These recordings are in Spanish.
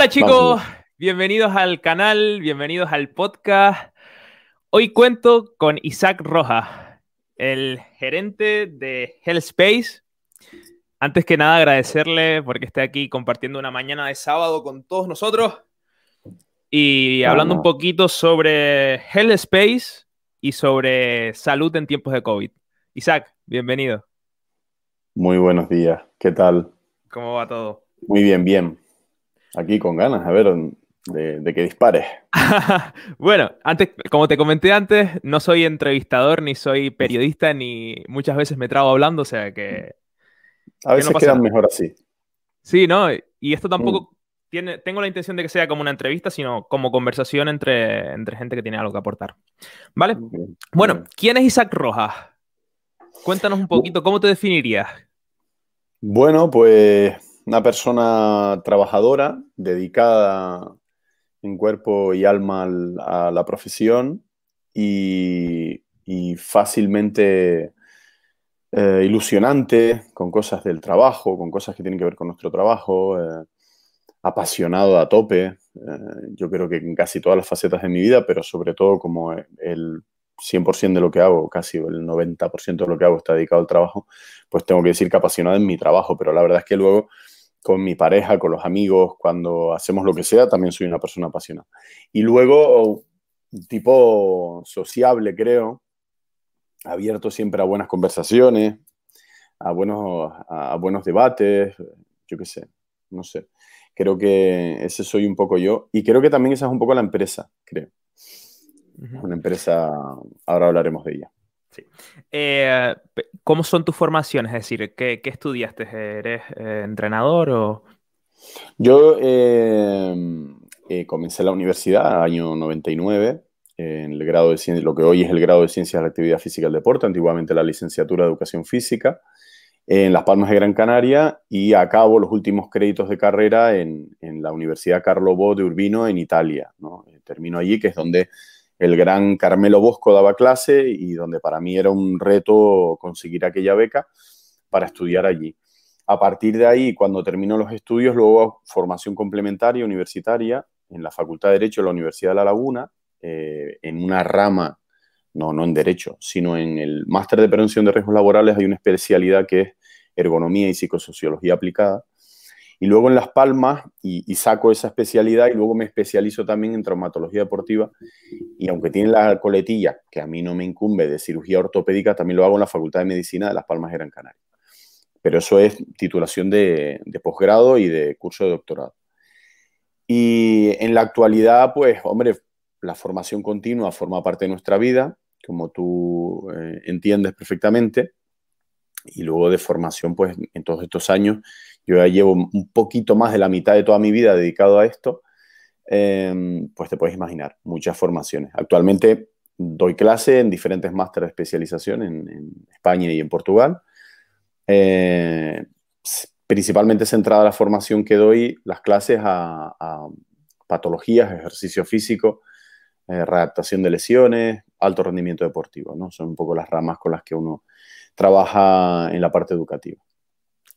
Hola chicos, bienvenidos al canal, bienvenidos al podcast. Hoy cuento con Isaac Rojas, el gerente de Hellspace. Antes que nada agradecerle porque esté aquí compartiendo una mañana de sábado con todos nosotros y hablando un poquito sobre Hellspace y sobre salud en tiempos de COVID. Isaac, bienvenido. Muy buenos días, ¿qué tal? ¿Cómo va todo? Muy bien, bien. Aquí con ganas, a ver, de, que dispares. bueno, antes, como te comenté antes, no soy entrevistador, ni soy periodista, ni muchas veces me trago hablando, o sea que... A veces quedan mejor así. Sí, ¿no? Y esto tampoco mm. tiene, tengo la intención de que sea como una entrevista, sino como conversación entre, entre gente que tiene algo que aportar. ¿Vale? Bueno, ¿quién es Isaac Rojas? Cuéntanos un poquito, ¿cómo te definirías? Bueno, pues una persona trabajadora, dedicada en cuerpo y alma a la profesión y, fácilmente eh, ilusionante con cosas del trabajo, con cosas que tienen que ver con nuestro trabajo, eh, apasionado a tope, eh, yo creo que en casi todas las facetas de mi vida, pero sobre todo como el 100% de lo que hago, casi el 90% de lo que hago está dedicado al trabajo, pues tengo que decir que apasionado en mi trabajo, pero la verdad es que luego con mi pareja, con los amigos, cuando hacemos lo que sea, también soy una persona apasionada. Y luego, tipo sociable, creo, abierto siempre a buenas conversaciones, a buenos, a buenos debates, yo qué sé, no sé. Creo que ese soy un poco yo y creo que también esa es un poco la empresa, creo. Una empresa, ahora hablaremos de ella. Sí. Eh, ¿Cómo son tus formaciones? Es decir, ¿qué, estudiaste? ¿Eres eh, entrenador o...? Yo eh, comencé la universidad, año 99, en el grado de lo que hoy es el grado de Ciencias de la Actividad Física y Deporte, antiguamente la licenciatura de Educación Física, en Las Palmas de Gran Canaria y acabo los últimos créditos de carrera en, la Universidad Carlo Bo de Urbino en Italia. Termino allí, que es donde el gran Carmelo Bosco daba clase y donde para mí era un reto conseguir aquella beca para estudiar allí. A partir de ahí, cuando termino los estudios, luego formación complementaria universitaria en la Facultad de Derecho de la Universidad de La Laguna, eh, en una rama, no, no en Derecho, sino en el Máster de Prevención de Riesgos Laborales hay una especialidad que es Ergonomía y Psicosociología Aplicada, y luego en Las Palmas, y, saco esa especialidad, y luego me especializo también en traumatología deportiva. Y aunque tiene la coletilla, que a mí no me incumbe, de cirugía ortopédica, también lo hago en la Facultad de Medicina de Las Palmas de Gran Canaria. Pero eso es titulación de, posgrado y de curso de doctorado. Y en la actualidad, pues, hombre, la formación continua forma parte de nuestra vida, como tú eh, entiendes perfectamente. Y luego de formación, pues, en todos estos años yo ya llevo un poquito más de la mitad de toda mi vida dedicado a esto, em, pues te puedes imaginar, muchas formaciones. Actualmente doy clase en diferentes másteres de especialización en, España y en Portugal. Eh, principalmente centrada la formación que doy, las clases a, patologías, ejercicio físico, eh, readaptación de lesiones, alto rendimiento deportivo, ¿no? Son un poco las ramas con las que uno trabaja en la parte educativa.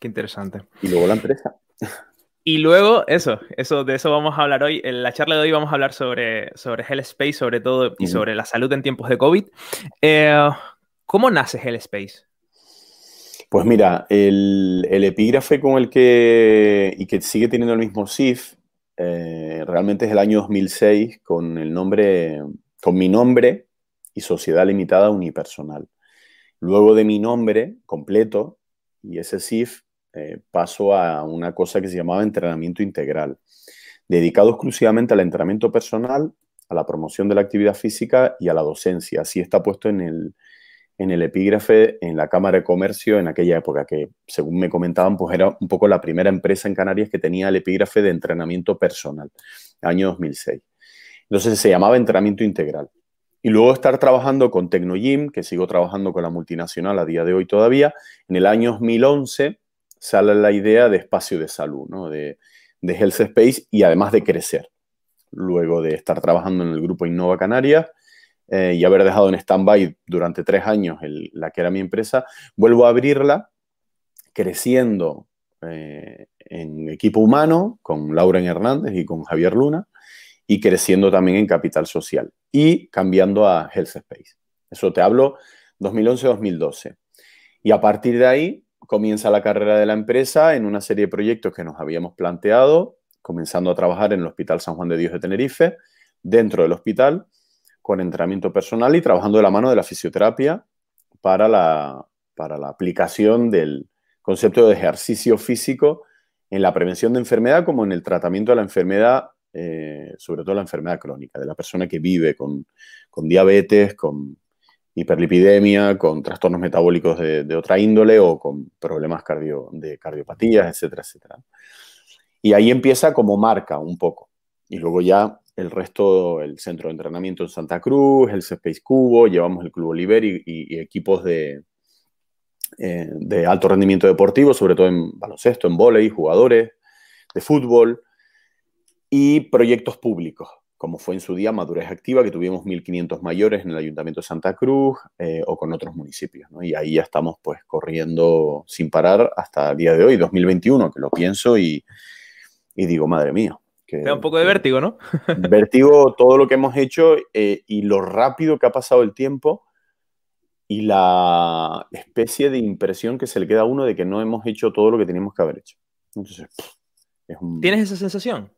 Qué interesante. Y luego la empresa. Y luego, eso, eso, de eso vamos a hablar hoy. En la charla de hoy vamos a hablar sobre, sobre Hell Space, sobre todo, y sobre la salud en tiempos de COVID. Eh, ¿Cómo nace Hell Space? Pues mira, el, epígrafe con el que, y que sigue teniendo el mismo SIF, eh, realmente es el año 2006 con el nombre, con mi nombre y Sociedad Limitada Unipersonal. Luego de mi nombre completo y ese SIF, eh, paso a una cosa que se llamaba entrenamiento integral, dedicado exclusivamente al entrenamiento personal, a la promoción de la actividad física y a la docencia. Así está puesto en el, en el epígrafe en la Cámara de Comercio en aquella época, que según me comentaban, pues era un poco la primera empresa en Canarias que tenía el epígrafe de entrenamiento personal, año 2006. Entonces se llamaba entrenamiento integral. Y luego estar trabajando con Tecnogym, que sigo trabajando con la multinacional a día de hoy todavía, en el año 2011 sale la idea de espacio de salud, ¿no? de, Health Space y además de crecer. Luego de estar trabajando en el grupo Innova Canarias eh, y haber dejado en stand-by durante tres años la que era mi empresa, vuelvo a abrirla creciendo eh, en equipo humano con Lauren Hernández y con Javier Luna y creciendo también en capital social y cambiando a Health Space. Eso te hablo 2011-2012. Y a partir de ahí comienza la carrera de la empresa en una serie de proyectos que nos habíamos planteado, comenzando a trabajar en el Hospital San Juan de Dios de Tenerife, dentro del hospital, con entrenamiento personal y trabajando de la mano de la fisioterapia para la, para la aplicación del concepto de ejercicio físico en la prevención de enfermedad como en el tratamiento de la enfermedad, eh, sobre todo la enfermedad crónica, de la persona que vive con, diabetes, con hiperlipidemia, con trastornos metabólicos de, otra índole o con problemas de cardiopatías, etcétera, etcétera. Y ahí empieza como marca un poco. Y luego ya el resto, el centro de entrenamiento en Santa Cruz, el Space Cubo, llevamos el Club Oliver y equipos de, eh, de alto rendimiento deportivo, sobre todo en baloncesto, en vóley, jugadores de fútbol y proyectos públicos, como fue en su día Madurez Activa, que tuvimos 1.500 mayores en el Ayuntamiento de Santa Cruz eh, o con otros municipios. Y ahí ya estamos pues corriendo sin parar hasta el día de hoy, 2021, que lo pienso y, digo, madre mía. Que, da un poco de vértigo, ¿no? vértigo todo lo que hemos hecho eh, y lo rápido que ha pasado el tiempo y la especie de impresión que se le queda a uno de que no hemos hecho todo lo que teníamos que haber hecho. Entonces, ¿Tienes esa sensación?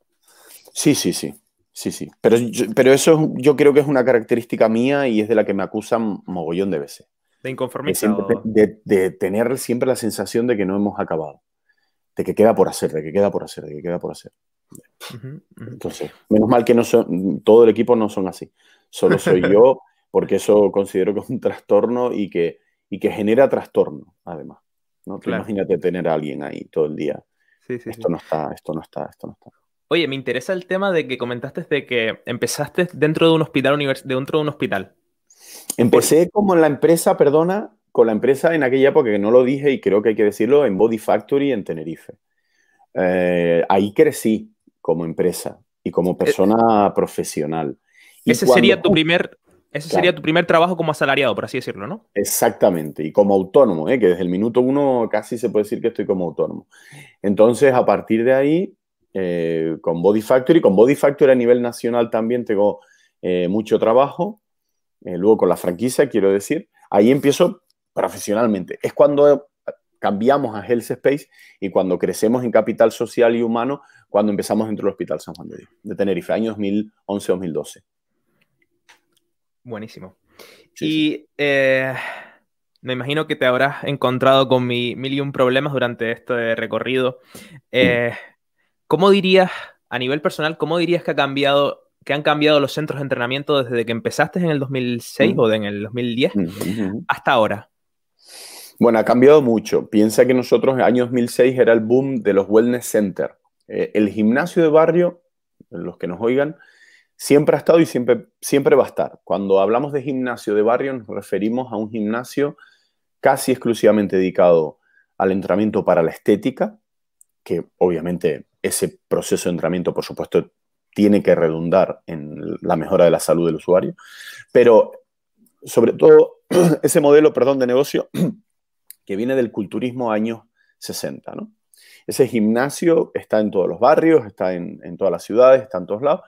Sí, sí, sí. Sí, sí. Pero, pero eso yo creo que es una característica mía y es de la que me acusan mogollón de veces. De inconformismo. De, tener siempre la sensación de que no hemos acabado. De que queda por hacer, de que queda por hacer, de que queda por hacer. Entonces, menos mal que no son, todo el equipo no son así. Solo soy yo porque eso considero que es un trastorno y que, y que genera trastorno, además. ¿no? Imagínate tener a alguien ahí todo el día. esto no está, esto no está, esto no está. Oye, me interesa el tema de que comentaste de que empezaste dentro de un hospital dentro de un hospital. Empecé como en la empresa, perdona, con la empresa en aquella época que no lo dije y creo que hay que decirlo, en Body Factory en Tenerife. Eh, ahí crecí como empresa y como eh, persona profesional. ese sería tu primer, ese sería tu primer trabajo como asalariado, por así decirlo, ¿no? Exactamente, y como autónomo, ¿eh? que desde el minuto uno casi se puede decir que estoy como autónomo. Entonces, a partir de ahí, eh, con Body Factory, con Body Factory a nivel nacional también tengo eh, mucho trabajo, luego con la franquicia, quiero decir, ahí empiezo profesionalmente. Es cuando cambiamos a Health Space y cuando crecemos en capital social y humano, cuando empezamos dentro del Hospital San Juan de Dios, de Tenerife, año 2011-2012. Buenísimo. y eh, me imagino que te habrás encontrado con mi, mil y un problemas durante este recorrido. Eh, ¿Cómo dirías, a nivel personal, cómo dirías que ha cambiado que han cambiado los centros de entrenamiento desde que empezaste en el 2006 o en el 2010 hasta ahora? Bueno, ha cambiado mucho. Piensa que nosotros en el año 2006 era el boom de los wellness centers. Eh, el gimnasio de barrio, los que nos oigan, siempre ha estado y siempre, siempre va a estar. Cuando hablamos de gimnasio de barrio nos referimos a un gimnasio casi exclusivamente dedicado al entrenamiento para la estética, que obviamente ese proceso de entrenamiento, por supuesto, tiene que redundar en la mejora de la salud del usuario, pero sobre todo ese modelo, perdón, de negocio que viene del culturismo años 60, ¿no? Ese gimnasio está en todos los barrios, está en, todas las ciudades, está en todos lados,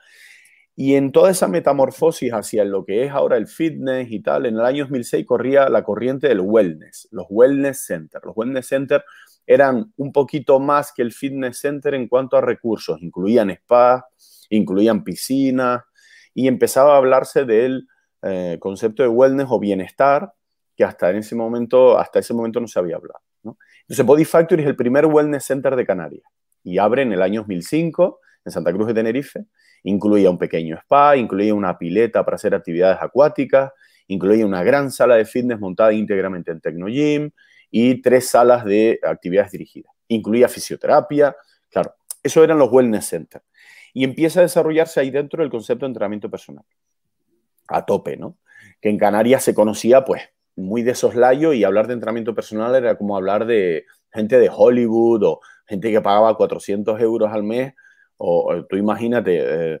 y en toda esa metamorfosis hacia lo que es ahora el fitness y tal, en el año 2006 corría la corriente del wellness, los wellness centers. Los wellness centers eran un poquito más que el fitness center en cuanto a recursos. Incluían spa, incluían piscinas y empezaba a hablarse del eh, concepto de wellness o bienestar que hasta en ese momento, hasta ese momento no se había hablado. Entonces, Body Factory es el primer wellness center de Canarias y abre en el año 2005 en Santa Cruz de Tenerife Incluía un pequeño spa, incluía una pileta para hacer actividades acuáticas, incluía una gran sala de fitness montada íntegramente en Tecnogym y tres salas de actividades dirigidas. Incluía fisioterapia, claro, eso eran los wellness centers. Y empieza a desarrollarse ahí dentro el concepto de entrenamiento personal. A tope, ¿no? Que en Canarias se conocía, pues, muy de soslayo y hablar de entrenamiento personal era como hablar de gente de Hollywood o gente que pagaba 400 euros al mes o, tú imagínate, eh,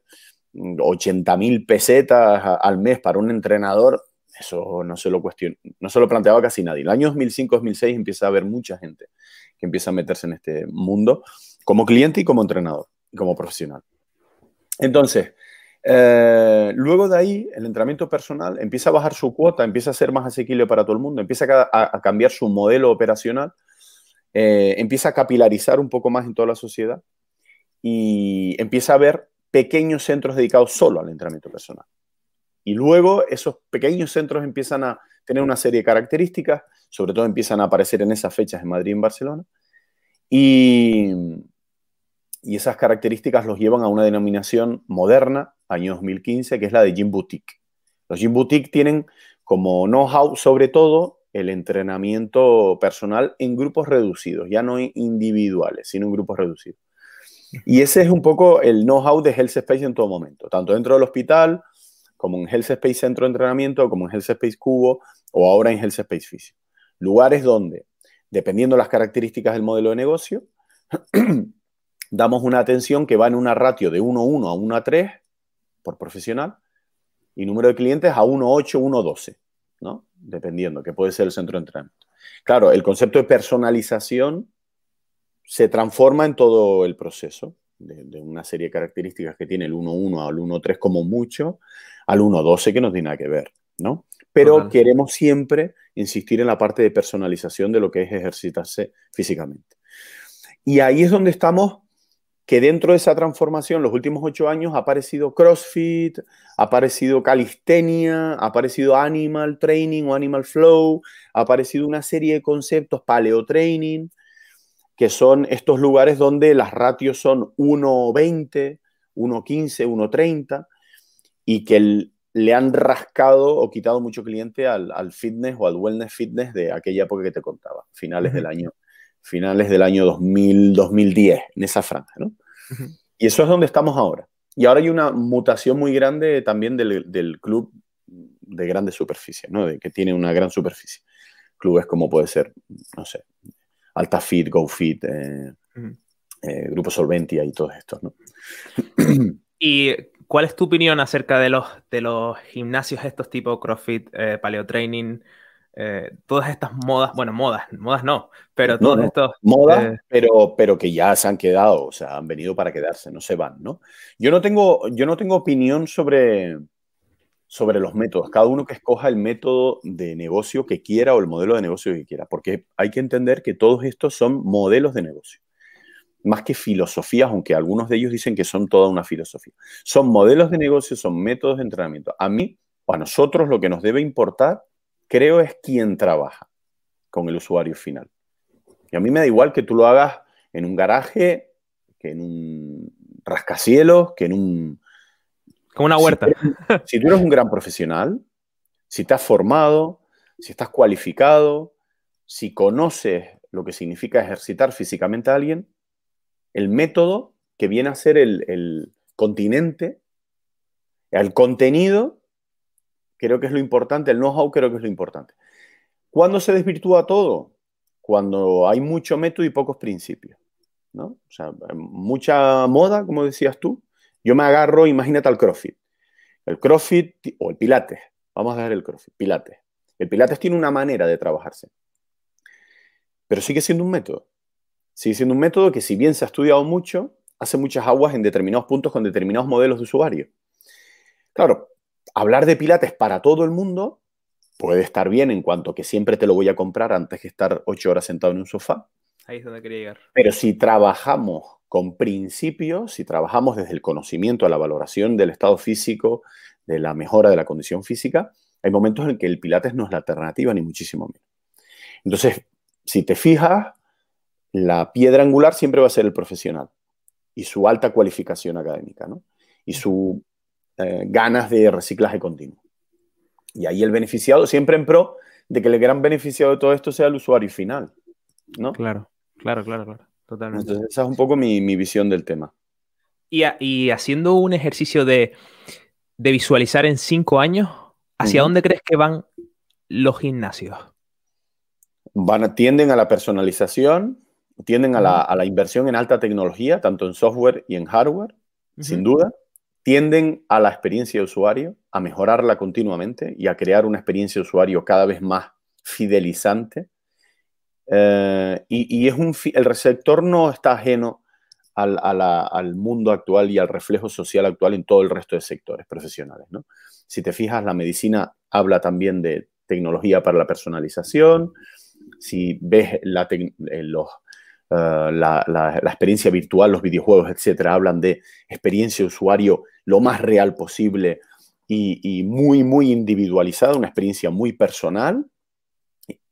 80 mil pesetas al mes para un entrenador, eso no se lo cuestiona, no se lo planteaba casi nadie. El año 2005-2006 empieza a haber mucha gente que empieza a meterse en este mundo como cliente y como entrenador, y como profesional. Entonces, eh, luego de ahí, el entrenamiento personal empieza a bajar su cuota, empieza a ser más asequible para todo el mundo, empieza a, cambiar su modelo operacional, eh, empieza a capilarizar un poco más en toda la sociedad y empieza a haber pequeños centros dedicados solo al entrenamiento personal. Y luego esos pequeños centros empiezan a tener una serie de características, sobre todo empiezan a aparecer en esas fechas en Madrid y en Barcelona, y, y esas características los llevan a una denominación moderna, año 2015, que es la de Gym Boutique. Los Gym Boutique tienen como know-how sobre todo el entrenamiento personal en grupos reducidos, ya no individuales, sino en grupos reducidos. Y ese es un poco el know-how de Health Space en todo momento, tanto dentro del hospital, como en Health Space Centro de Entrenamiento, como en Health Space Cubo, o ahora en Health Space Físico. Lugares donde, dependiendo de las características del modelo de negocio, damos una atención que va en una ratio de 1,1 a 1 a 3 por profesional y número de clientes a 1,8, 1,12, ¿no? Dependiendo, que puede ser el centro de entrenamiento. Claro, el concepto de personalización se transforma en todo el proceso, de, una serie de características que tiene el 1.1 al 1.3 como mucho, al 1.12 que no tiene nada que ver, ¿no? Pero queremos siempre insistir en la parte de personalización de lo que es ejercitarse físicamente. Y ahí es donde estamos que dentro de esa transformación, los últimos ocho años, ha aparecido CrossFit, ha aparecido calistenia, ha aparecido Animal Training o Animal Flow, ha aparecido una serie de conceptos, Paleo Training, que son estos lugares donde las ratios son 1,20, 1,15, 1,30 y que le han rascado o quitado mucho cliente al, fitness o al wellness fitness de aquella época que te contaba, finales del año finales del año 2000, 2010, en esa franja, ¿no? Y eso es donde estamos ahora. Y ahora hay una mutación muy grande también del, club de grandes superficies, ¿no? De que tiene una gran superficie. Clubes como puede ser, no sé, Alta Fit, Go Fit, eh, eh, Grupo Solventia y todos estos, ¿no? ¿Y cuál es tu opinión acerca de los, de los gimnasios estos tipo CrossFit, eh, Paleo Training, eh, todas estas modas, bueno, modas, modas no, pero todos estos... Modas, eh, pero, pero que ya se han quedado, o sea, han venido para quedarse, no se van, ¿no? Yo no tengo, yo no tengo opinión sobre, sobre los métodos, cada uno que escoja el método de negocio que quiera o el modelo de negocio que quiera, porque hay que entender que todos estos son modelos de negocio, más que filosofías, aunque algunos de ellos dicen que son toda una filosofía. Son modelos de negocio, son métodos de entrenamiento. A mí o a nosotros lo que nos debe importar creo es quien trabaja con el usuario final. Y a mí me da igual que tú lo hagas en un garaje, que en un rascacielos, que en un... Como una huerta. Si tú, eres, un gran profesional, si estás formado, si estás cualificado, si conoces lo que significa ejercitar físicamente a alguien, el método que viene a ser el, continente, el contenido, creo que es lo importante, el know-how creo que es lo importante. ¿Cuándo se desvirtúa todo? Cuando hay mucho método y pocos principios. ¿no? O sea, mucha moda, como decías tú. Yo me agarro, imagínate al CrossFit. El CrossFit o el Pilates. Vamos a ver el CrossFit, Pilates. El Pilates tiene una manera de trabajarse. Pero sigue siendo un método. Sigue siendo un método que si bien se ha estudiado mucho, hace muchas aguas en determinados puntos con determinados modelos de usuario. Claro, hablar de Pilates para todo el mundo puede estar bien en cuanto que siempre te lo voy a comprar antes que estar ocho horas sentado en un sofá. Ahí es donde quería llegar. Pero si trabajamos con principios, si trabajamos desde el conocimiento a la valoración del estado físico, de la mejora de la condición física, hay momentos en que el Pilates no es la alternativa, ni muchísimo menos. Entonces, si te fijas, la piedra angular siempre va a ser el profesional y su alta cualificación académica, ¿no? Y su eh, ganas de reciclaje continuo. Y ahí el beneficiado, siempre en pro de que el gran beneficiado de todo esto sea el usuario final, ¿no? Claro, claro, claro, claro, totalmente. Entonces esa es un poco mi, visión del tema. Y, haciendo un ejercicio de, visualizar en cinco años, ¿hacia dónde crees que van los gimnasios? Van, tienden a la personalización, tienden a la, inversión en alta tecnología, tanto en software y en hardware, sin duda tienden a la experiencia de usuario, a mejorarla continuamente y a crear una experiencia de usuario cada vez más fidelizante. Eh, y, es un, el receptor no está ajeno al, mundo actual y al reflejo social actual en todo el resto de sectores profesionales. ¿no? Si te fijas, la medicina habla también de tecnología para la personalización. Si ves la, eh, eh, la, experiencia virtual, los videojuegos, etcétera, hablan de experiencia usuario lo más real posible y, muy, muy individualizada, una experiencia muy personal.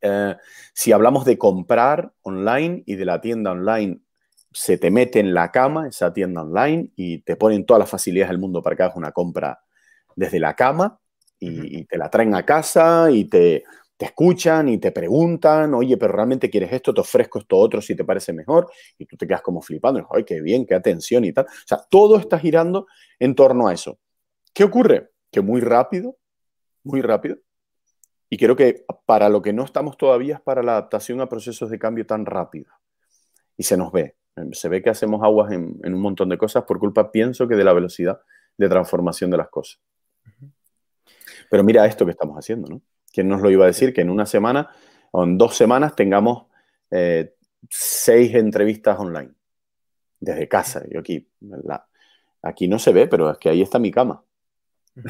Eh, si hablamos de comprar online y de la tienda online, se te mete en la cama esa tienda online y te ponen todas las facilidades del mundo para que hagas una compra desde la cama y, te la traen a casa y te, te, escuchan y te preguntan, oye, pero realmente quieres esto, te ofrezco esto otro si te parece mejor y tú te quedas como flipando, ay, qué bien, qué atención y tal. O sea, todo está girando en torno a eso. ¿Qué ocurre? Que muy rápido, muy rápido, y creo que para lo que no estamos todavía es para la adaptación a procesos de cambio tan rápido. Y se nos ve. Se ve que hacemos aguas en, un montón de cosas por culpa, pienso que de la velocidad de transformación de las cosas. Pero mira esto que estamos haciendo, ¿no? ¿Quién nos lo iba a decir? Que en una semana o en dos semanas tengamos eh, seis entrevistas online desde casa. Yo aquí, aquí no se ve, pero es que ahí está mi cama.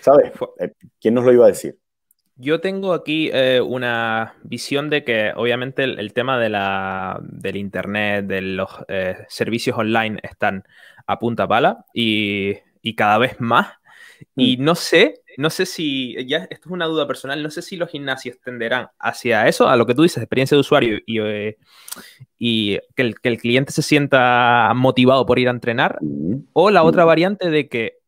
¿Sabes? Eh, ¿Quién nos lo iba a decir? Yo tengo aquí eh, una visión de que obviamente el, tema de la, del Internet, de los eh, servicios online están a punta pala y, cada vez más. Y mm. no sé, no sé si, ya esto es una duda personal, no sé si los gimnasios tenderán hacia eso, a lo que tú dices, experiencia de usuario y, eh, y que, el, que, el, cliente se sienta motivado por ir a entrenar, o la otra variante de que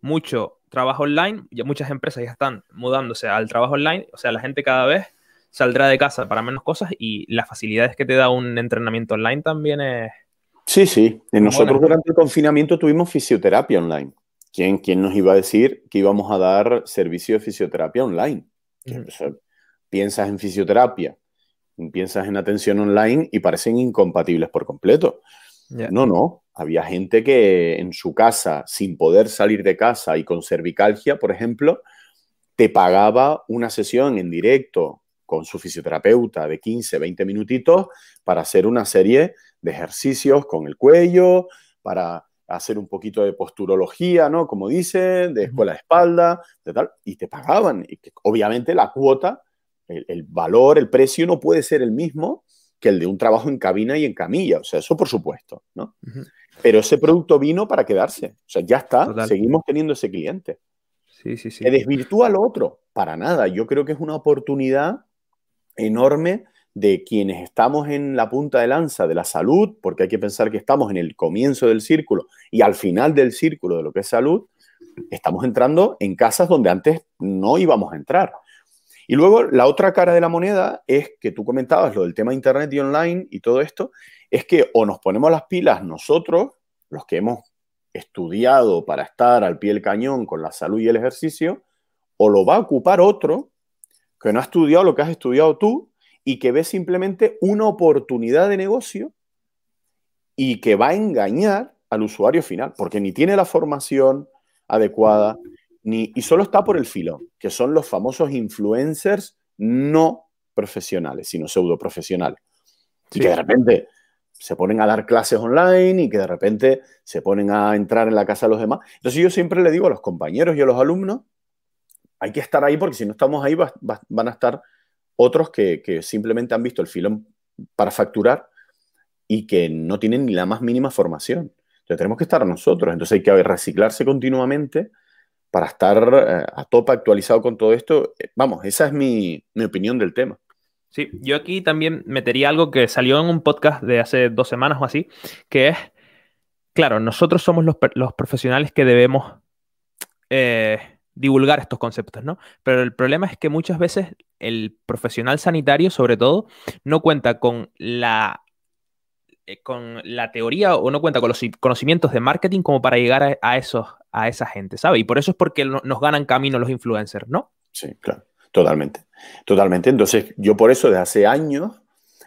mucho trabajo online, ya muchas empresas ya están mudándose al trabajo online, o sea, la gente cada vez saldrá de casa para menos cosas y las facilidades que te da un entrenamiento online también es... Sí, sí. Nosotros durante el confinamiento tuvimos fisioterapia online. ¿Quién, ¿Quién, nos iba a decir que íbamos a dar servicio de fisioterapia online? piensas en fisioterapia, piensas en atención online y parecen incompatibles por completo. No, no. Había gente que en su casa, sin poder salir de casa y con cervicalgia, por ejemplo, te pagaba una sesión en directo con su fisioterapeuta de 15, 20 minutitos para hacer una serie de ejercicios con el cuello, para hacer un poquito de posturología, ¿no? Como dice, de escuela de espalda, de tal, y te pagaban. Y obviamente la cuota, el, el, valor, el precio no puede ser el mismo que el de un trabajo en cabina y en camilla. O sea, eso por supuesto, ¿no? Pero ese producto vino para quedarse. O sea, ya está, seguimos teniendo ese cliente. Sí, sí, sí. ¿Que desvirtúa lo otro? Para nada. Yo creo que es una oportunidad enorme de quienes estamos en la punta de lanza de la salud, porque hay que pensar que estamos en el comienzo del círculo y al final del círculo de lo que es salud, estamos entrando en casas donde antes no íbamos a entrar. Y luego la otra cara de la moneda es que tú comentabas lo del tema internet y online y todo esto, es que o nos ponemos las pilas nosotros, los que hemos estudiado para estar al pie del cañón con la salud y el ejercicio, o lo va a ocupar otro que no ha estudiado lo que has estudiado tú y que ve simplemente una oportunidad de negocio y que va a engañar al usuario final, porque ni tiene la formación adecuada, y solo está por el filo, que son los famosos influencers no profesionales, sino pseudo profesionales. Y que de repente se ponen a dar clases online y que de repente se ponen a entrar en la casa de los demás. Entonces yo siempre le digo a los compañeros y a los alumnos, hay que estar ahí porque si no estamos ahí van a estar otros que, simplemente han visto el filón para facturar y que no tienen ni la más mínima formación. Entonces tenemos que estar nosotros. Entonces hay que reciclarse continuamente para estar eh, a tope actualizado con todo esto. Eh, vamos, esa es mi, opinión del tema. Sí, yo aquí también metería algo que salió en un podcast de hace dos semanas o así, que es, claro, nosotros somos los, profesionales que debemos eh, divulgar estos conceptos, ¿no? Pero el problema es que muchas veces el profesional sanitario, sobre todo, no cuenta con la con la teoría o no cuenta con los conocimientos de marketing como para llegar a, esos, a esa gente, ¿sabe? Y por eso es porque nos ganan camino los influencers, ¿no? Sí, claro, totalmente. Totalmente. Entonces, yo por eso desde hace años,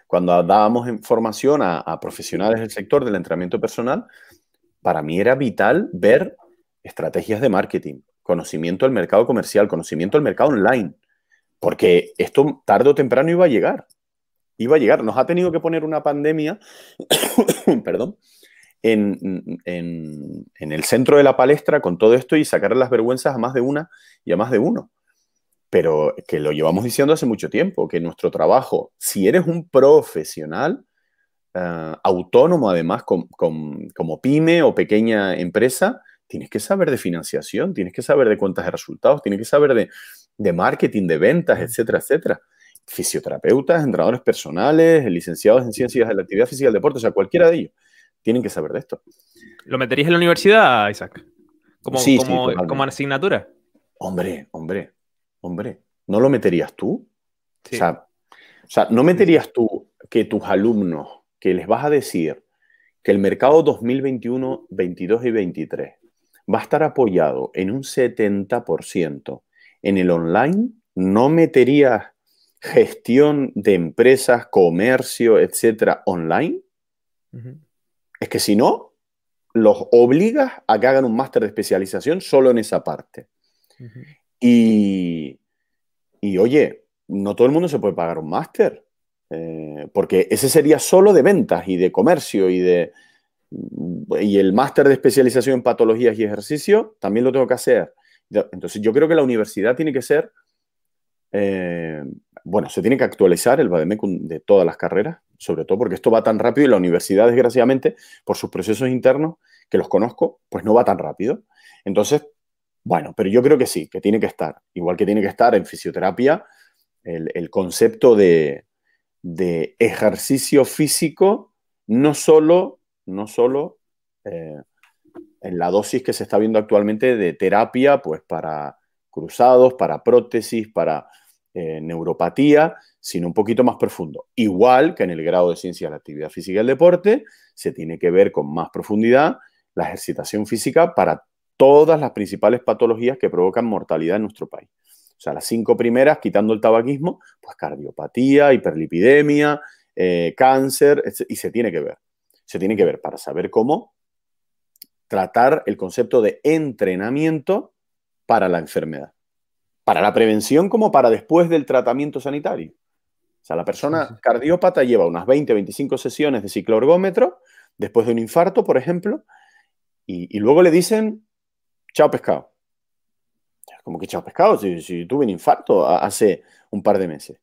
cuando dábamos formación a, a profesionales del sector del entrenamiento personal, para mí era vital ver estrategias de marketing, conocimiento del mercado comercial, conocimiento del mercado online, porque esto tarde o temprano iba a llegar. Iba a llegar. Nos ha tenido que poner una pandemia, perdón, en, el centro de la palestra con todo esto y sacar las vergüenzas a más de una y a más de uno. Pero que lo llevamos diciendo hace mucho tiempo, que nuestro trabajo, si eres un profesional, eh, autónomo además, como pyme o pequeña empresa, tienes que saber de financiación, tienes que saber de cuentas de resultados, tienes que saber de, de marketing, de ventas, etcétera, etcétera. Fisioterapeutas, entrenadores personales, licenciados en ciencias de la actividad física y el deporte, o sea, cualquiera de ellos tienen que saber de esto. ¿Lo meterías en la universidad, Isaac? Como, como, asignatura. Hombre, hombre, hombre. ¿No lo meterías tú? O, sea, o sea, ¿no meterías tú que tus alumnos, que les vas a decir que el mercado 2021, 22 y 23 va a estar apoyado en un 70% en el online, ¿no meterías gestión de empresas, comercio, etcétera, online? Es que si no, los obligas a que hagan un máster de especialización solo en esa parte. y, oye, no todo el mundo se puede pagar un máster, eh, porque ese sería solo de ventas y de comercio y de... Y el máster de especialización en patologías y ejercicio también lo tengo que hacer. Entonces yo creo que la universidad tiene que ser eh, bueno, se tiene que actualizar el Bademecum de todas las carreras, sobre todo porque esto va tan rápido y la universidad, desgraciadamente, por sus procesos internos, que los conozco, pues no va tan rápido. Entonces, bueno, pero yo creo que sí, que tiene que estar, igual que tiene que estar en fisioterapia, el, concepto de, ejercicio físico, no solo, no solo eh, en la dosis que se está viendo actualmente de terapia, pues para cruzados, para prótesis, para eh, neuropatía, sino un poquito más profundo. Igual que en el grado de ciencia de la actividad física y el deporte, se tiene que ver con más profundidad la ejercitación física para todas las principales patologías que provocan mortalidad en nuestro país. O sea, las cinco primeras, quitando el tabaquismo, pues cardiopatía, hiperlipidemia, eh, cáncer, y se tiene que ver. Se tiene que ver para saber cómo tratar el concepto de entrenamiento para la enfermedad para la prevención como para después del tratamiento sanitario. O sea, la persona cardiópata lleva unas 20, 25 sesiones de cicloergómetro después de un infarto, por ejemplo, y, luego le dicen, chao pescado. Como que chao pescado, si, tuve un infarto hace un par de meses.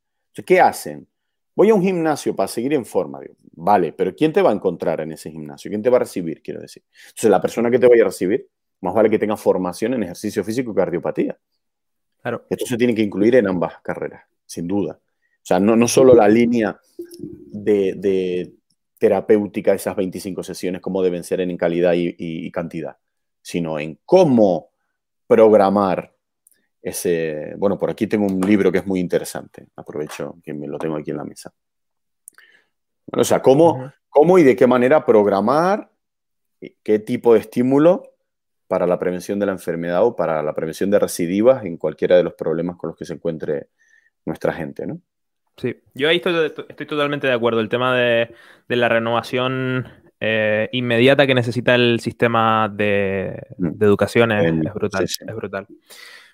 ¿Qué hacen? Voy a un gimnasio para seguir en forma. Vale, pero ¿quién te va a encontrar en ese gimnasio? ¿Quién te va a recibir, quiero decir? Entonces, la persona que te vaya a recibir, más vale que tenga formación en ejercicio físico y cardiopatía. Esto se tiene que incluir en ambas carreras, sin duda. O sea, no, no solo la línea de, de, terapéutica, esas 25 sesiones, cómo deben ser en calidad y, cantidad, sino en cómo programar ese... Bueno, por aquí tengo un libro que es muy interesante. Aprovecho que me lo tengo aquí en la mesa. Bueno, o sea, cómo, cómo y de qué manera programar, qué tipo de estímulo para la prevención de la enfermedad o para la prevención de recidivas en cualquiera de los problemas con los que se encuentre nuestra gente, ¿no? Sí, yo ahí estoy, totalmente de acuerdo. El tema de, la renovación eh, inmediata que necesita el sistema de, mm. educación es, brutal, es brutal.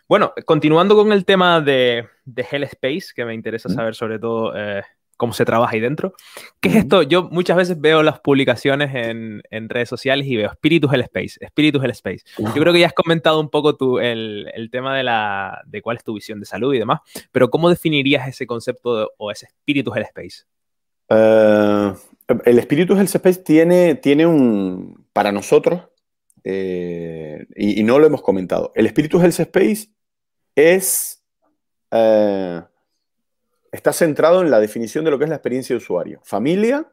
Bueno, continuando con el tema de, de Hell Space, que me interesa saber sobre todo eh, cómo se trabaja ahí dentro. ¿Qué es esto? Yo muchas veces veo las publicaciones en, redes sociales y veo Espíritus el Space, Espíritus el Space. Yo creo que ya has comentado un poco tú el, tema de, la, de cuál es tu visión de salud y demás, pero ¿cómo definirías ese concepto o ese Espíritus el Space? Eh, el Espíritus el Space tiene, tiene un, para nosotros, eh, y, no lo hemos comentado, el Espíritus Health Space es... Eh, está centrado en la definición de lo que es la experiencia de usuario. Familia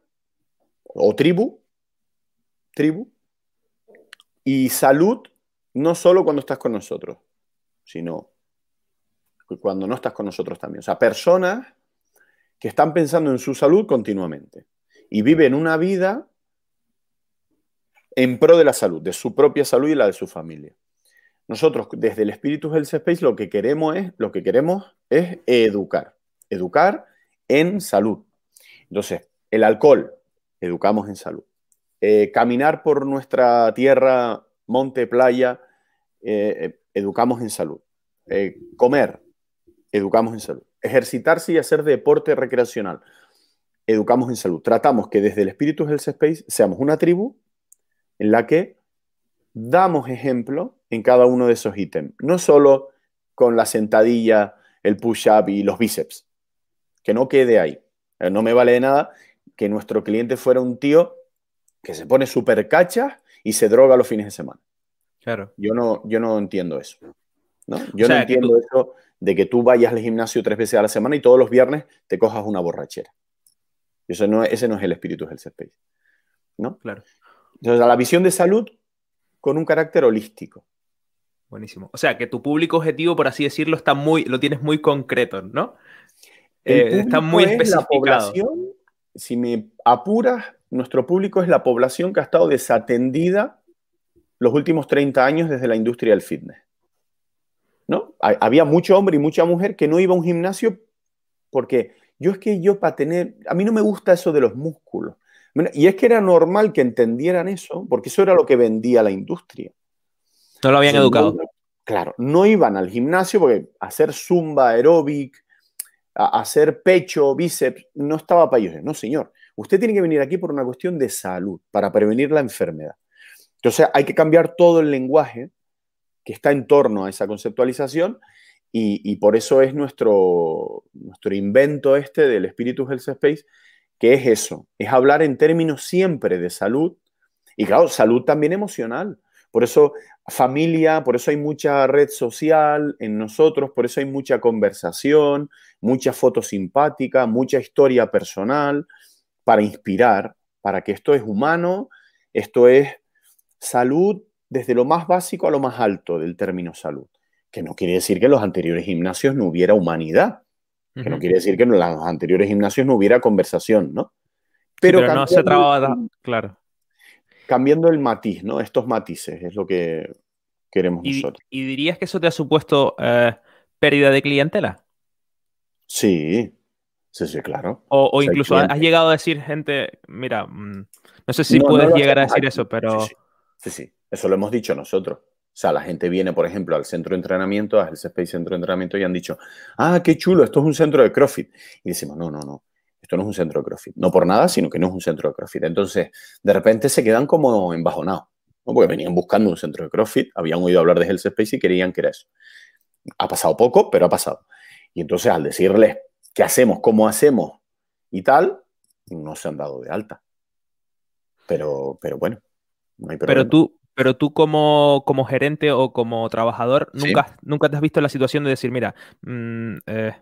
o tribu, tribu, y salud no solo cuando estás con nosotros, sino cuando no estás con nosotros también. O sea, personas que están pensando en su salud continuamente y viven una vida en pro de la salud, de su propia salud y la de su familia. Nosotros, desde el Espíritu Health Space, lo que queremos es, lo que queremos es educar educar en salud. Entonces, el alcohol, educamos en salud. Eh, caminar por nuestra tierra, monte, playa, eh, eh, educamos en salud. comer, educamos en salud. Ejercitarse y hacer deporte recreacional, educamos en salud. Tratamos que desde el Espíritu Health Space seamos una tribu en la que damos ejemplo en cada uno de esos ítems. No solo con la sentadilla, el push-up y los bíceps. Que no quede ahí. Eh, no me vale de nada que nuestro cliente fuera un tío que se pone súper cachas y se droga los fines de semana. Claro. Yo no, yo no entiendo eso. ¿no? Yo no entiendo eso de que tú vayas al gimnasio tres veces a la semana y todos los viernes te cojas una borrachera. Eso no, ese no es el espíritu del Space. ¿no? Claro. Entonces, a la visión de salud con un carácter holístico. Buenísimo. O sea, que tu público objetivo, por así decirlo, está muy, lo tienes muy concreto, ¿no? Eh, está muy especificado. La población, si me apuras, nuestro público es la población que ha estado desatendida los últimos 30 años desde la industria del fitness. ¿No? Había mucho hombre y mucha mujer que no iba a un gimnasio porque yo es que yo para tener, a mí no me gusta eso de los músculos. Y es que era normal que entendieran eso, porque eso era lo que vendía la industria. No lo habían educado. claro, no iban al gimnasio porque hacer zumba, aeróbic, hacer pecho, bíceps, no estaba para ellos. No, señor. Usted tiene que venir aquí por una cuestión de salud, para prevenir la enfermedad. Entonces hay que cambiar todo el lenguaje que está en torno a esa conceptualización y, por eso es nuestro, nuestro invento este del espíritu Health Space, que es eso, es hablar en términos siempre de salud y claro, salud también emocional. Por eso familia, por eso hay mucha red social en nosotros, por eso hay mucha conversación, mucha foto simpática, mucha historia personal para inspirar, para que esto es humano, esto es salud desde lo más básico a lo más alto del término salud. Que no quiere decir que en los anteriores gimnasios no hubiera humanidad, que no quiere decir que en los anteriores gimnasios no hubiera conversación, ¿no? Pero, no se trababa, claro cambiando el matiz, ¿no? Estos matices es lo que queremos nosotros. ¿Y dirías que eso te ha supuesto eh, pérdida de clientela? Sí, sí, sí, claro. O, incluso has llegado a decir gente, mira, mm, no sé si puedes llegar a decir eso, pero... Sí, sí, eso lo hemos dicho nosotros. O sea, la gente viene, por ejemplo, al centro de entrenamiento, al Space Centro de Entrenamiento, y han dicho, ah, qué chulo, esto es un centro de CrossFit. Y decimos, no, no, no. Esto no es un centro de CrossFit. No por nada, sino que no es un centro de CrossFit. Entonces, de repente se quedan como embajonados. ¿no? Porque venían buscando un centro de CrossFit, habían oído hablar de Health Space y querían que era eso. Ha pasado poco, pero ha pasado. Y entonces, al decirles qué hacemos, cómo hacemos y tal, no se han dado de alta. Pero, pero bueno, no hay problema. Pero tú, pero tú como, como gerente o como trabajador, nunca, nunca te has visto en la situación de decir, mira, mm, eh,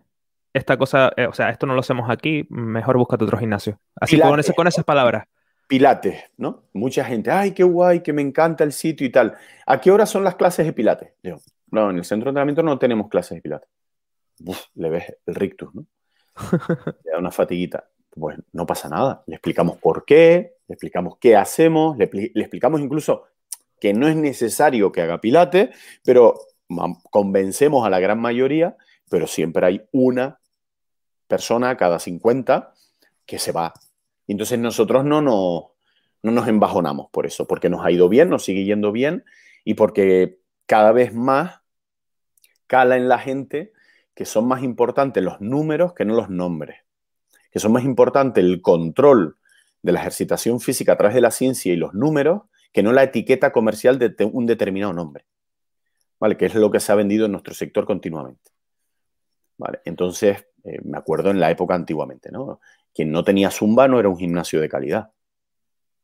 esta cosa, eh, o sea, esto no lo hacemos aquí, mejor búscate otro gimnasio. Así con, con esas palabras. Pilates, ¿no? Mucha gente, ay, qué guay, que me encanta el sitio y tal. ¿A qué hora son las clases de Pilates? no, en el centro de entrenamiento no tenemos clases de Pilates. le ves el rictus, ¿no? le da una fatiguita. Pues no pasa nada. Le explicamos por qué, le explicamos qué hacemos, le, le explicamos incluso que no es necesario que haga Pilates, pero convencemos a la gran mayoría, pero siempre hay una persona cada 50 que se va. Entonces nosotros no nos, no nos embajonamos por eso, porque nos ha ido bien, nos sigue yendo bien y porque cada vez más cala en la gente que son más importantes los números que no los nombres, que son más importantes el control de la ejercitación física a través de la ciencia y los números que no la etiqueta comercial de un determinado nombre, ¿vale? Que es lo que se ha vendido en nuestro sector continuamente. ¿Vale? Entonces, eh, me acuerdo en la época antiguamente, ¿no? Quien no tenía Zumba no era un gimnasio de calidad.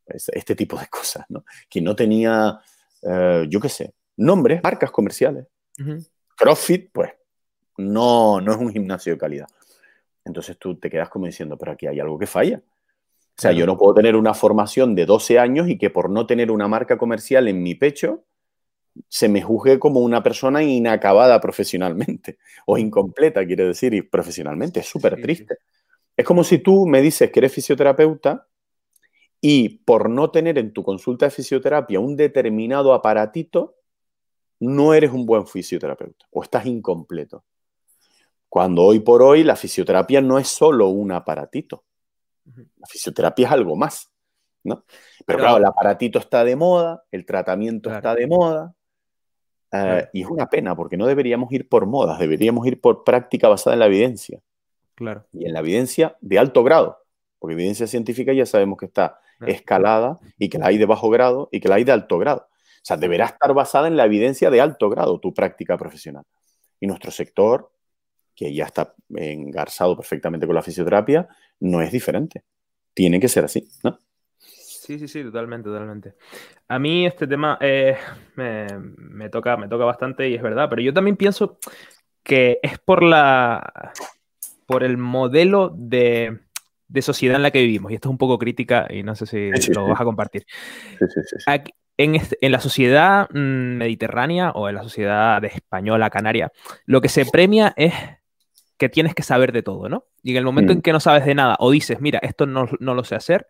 Este tipo de cosas, ¿no? Quien no tenía, eh, yo qué sé, nombres, marcas comerciales. CrossFit, pues, no, no es un gimnasio de calidad. Entonces tú te quedas como diciendo, pero aquí hay algo que falla. O sea, yo no puedo tener una formación de 12 años y que por no tener una marca comercial en mi pecho, se me juzgue como una persona inacabada profesionalmente o incompleta, quiere decir, y profesionalmente. Es súper triste. Es como si tú me dices que eres fisioterapeuta y por no tener en tu consulta de fisioterapia un determinado aparatito, no eres un buen fisioterapeuta o estás incompleto. Cuando hoy por hoy la fisioterapia no es solo un aparatito. La fisioterapia es algo más. ¿no? Pero, claro, el aparatito está de moda, el tratamiento está de moda, eh, y es una pena porque no deberíamos ir por modas, deberíamos ir por práctica basada en la evidencia. Claro. Y en la evidencia de alto grado, porque evidencia científica ya sabemos que está escalada y que la hay de bajo grado y que la hay de alto grado. O sea, deberá estar basada en la evidencia de alto grado tu práctica profesional. Y nuestro sector, que ya está engarzado perfectamente con la fisioterapia, no es diferente. Tiene que ser así, ¿no? Sí, sí, sí, totalmente, totalmente. A mí este tema eh, me, toca, me toca bastante y es verdad, pero yo también pienso que es por la por el modelo de, sociedad en la que vivimos. Y esto es un poco crítica y no sé si lo vas a compartir. en, en, la sociedad mm, mediterránea o en la sociedad de española, canaria, lo que se premia es que tienes que saber de todo, ¿no? Y en el momento en mm. que no sabes de nada o dices, mira, esto no, no lo sé hacer,